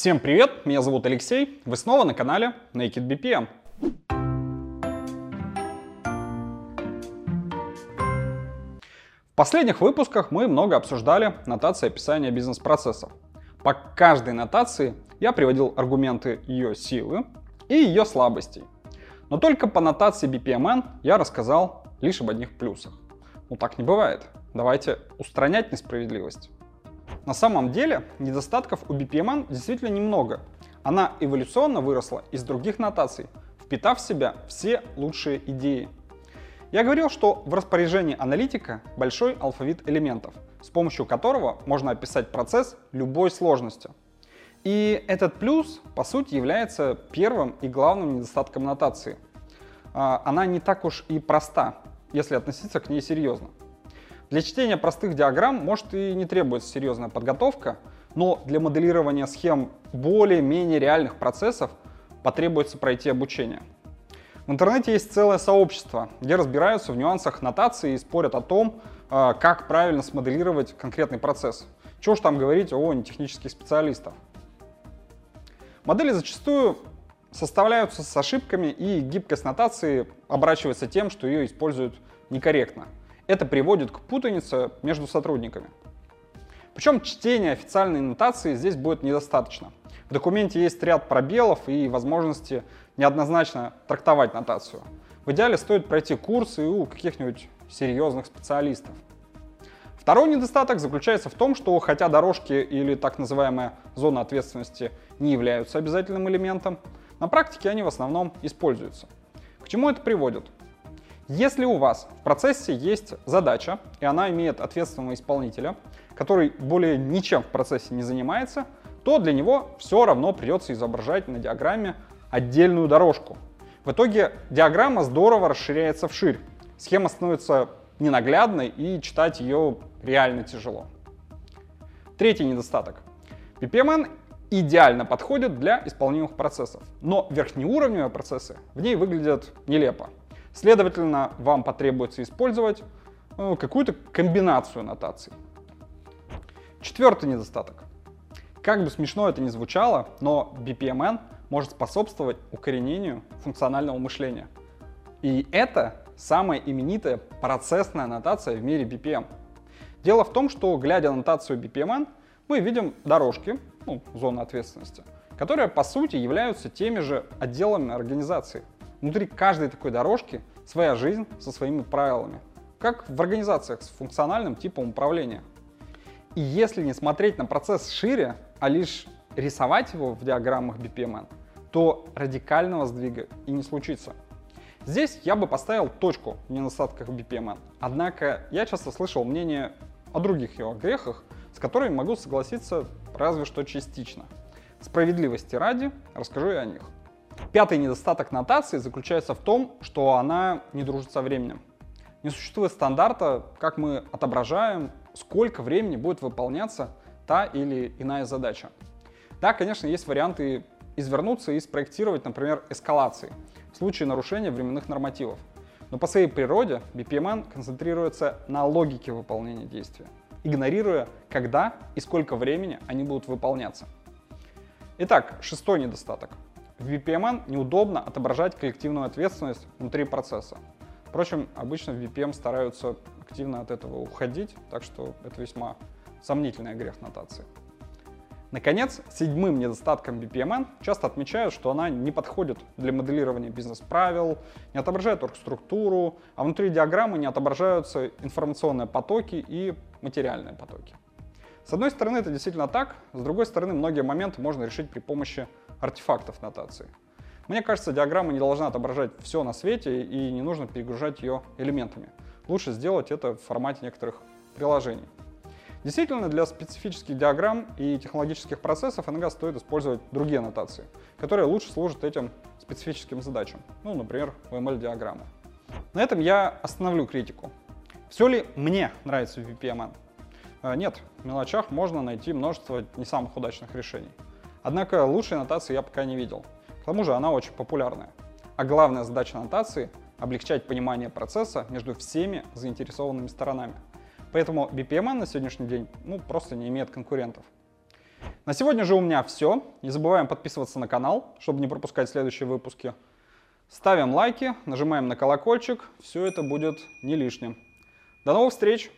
Всем привет, меня зовут Алексей, вы снова на канале Naked BPM. В последних выпусках мы много обсуждали нотации описания бизнес-процессов. По каждой нотации я приводил аргументы ее силы и ее слабостей. Но только по нотации BPMN я рассказал лишь об одних плюсах. Ну так не бывает. Давайте устранять несправедливость. На самом деле недостатков у BPMN действительно немного. Она эволюционно выросла из других нотаций, впитав в себя все лучшие идеи. Я говорил, что в распоряжении аналитика большой алфавит элементов, с помощью которого можно описать процесс любой сложности. И этот плюс, по сути, является первым и главным недостатком нотации. А, она не так уж и проста, если относиться к ней серьезно. Для чтения простых диаграмм может и не требуется серьезная подготовка, но для моделирования схем более-менее реальных процессов потребуется пройти обучение. В интернете есть целое сообщество, где разбираются в нюансах нотации и спорят о том, а, как правильно смоделировать конкретный процесс. Чего уж там говорить о нетехнических специалистах. Модели зачастую составляются с ошибками, и гибкость нотации оборачивается тем, что ее используют некорректно. Это приводит к путанице между сотрудниками. Причем чтение официальной нотации здесь будет недостаточно. В документе есть ряд пробелов и возможности неоднозначно трактовать нотацию. В идеале стоит пройти курсы у каких-нибудь серьезных специалистов. Второй недостаток заключается в том, что хотя дорожки или так называемая зона ответственности не являются обязательным элементом, на практике они в основном используются. К чему это приводит? Если у вас в процессе есть задача, и она имеет ответственного исполнителя, который более ничем в процессе не занимается, то для него все равно придется изображать на диаграмме отдельную дорожку. В итоге диаграмма здорово расширяется вширь. Схема становится ненаглядной и читать ее реально тяжело. Третий недостаток. BPMN идеально подходит для исполнимых процессов, но верхнеуровневые процессы в ней выглядят нелепо. Следовательно, вам потребуется использовать ну, какую-то комбинацию нотаций. Четвертый недостаток. Как бы смешно это ни звучало, но BPMN может способствовать укоренению функционального мышления. И это самая именитая процессная нотация в мире BPM. Дело в том, что, глядя на нотацию BPMN, мы видим дорожки, ну, зоны ответственности, которые, по сути, являются теми же отделами организации. Внутри каждой такой дорожки своя жизнь со своими правилами, как в организациях с функциональным типом управления. И если не смотреть на процесс шире, а лишь рисовать его в диаграммах BPMN, то радикального сдвига и не случится. Здесь я бы поставил точку в недостатках BPMN. Однако я часто слышал мнение о других его грехах, с которыми могу согласиться разве что частично. Справедливости ради расскажу и о них. Пятый недостаток нотации заключается в том, что она не дружит со временем. Не существует стандарта, как мы отображаем, сколько времени будет выполняться та или иная задача. Да, конечно, есть варианты извернуться и спроектировать, например, эскалации в случае нарушения временных нормативов. Но по своей природе BPMN концентрируется на логике выполнения действия, игнорируя, когда и сколько времени они будут выполняться. Итак, шестой недостаток. В VPMN неудобно отображать коллективную ответственность внутри процесса. Впрочем, обычно в VPM стараются активно от этого уходить, так что это весьма сомнительный грех нотации. Наконец, седьмым недостатком BPMN часто отмечают, что она не подходит для моделирования бизнес-правил, не отображает оргструктуру, а внутри диаграммы не отображаются информационные потоки и материальные потоки. С одной стороны, это действительно так, с другой стороны, многие моменты можно решить при помощи артефактов нотации. Мне кажется, диаграмма не должна отображать все на свете и не нужно перегружать ее элементами. Лучше сделать это в формате некоторых приложений. Действительно, для специфических диаграмм и технологических процессов иногда стоит использовать другие нотации, которые лучше служат этим специфическим задачам, ну, например, UML-диаграммы. На этом я остановлю критику. Все ли мне нравится VPMN? Э, нет, мелочах можно найти множество не самых удачных решений. Однако лучшей нотации я пока не видел. К тому же она очень популярная. А главная задача нотации — облегчать понимание процесса между всеми заинтересованными сторонами. Поэтому BPMN на сегодняшний день ну, просто не имеет конкурентов. На сегодня же у меня все. Не забываем подписываться на канал, чтобы не пропускать следующие выпуски. Ставим лайки, нажимаем на колокольчик. Все это будет не лишним. До новых встреч!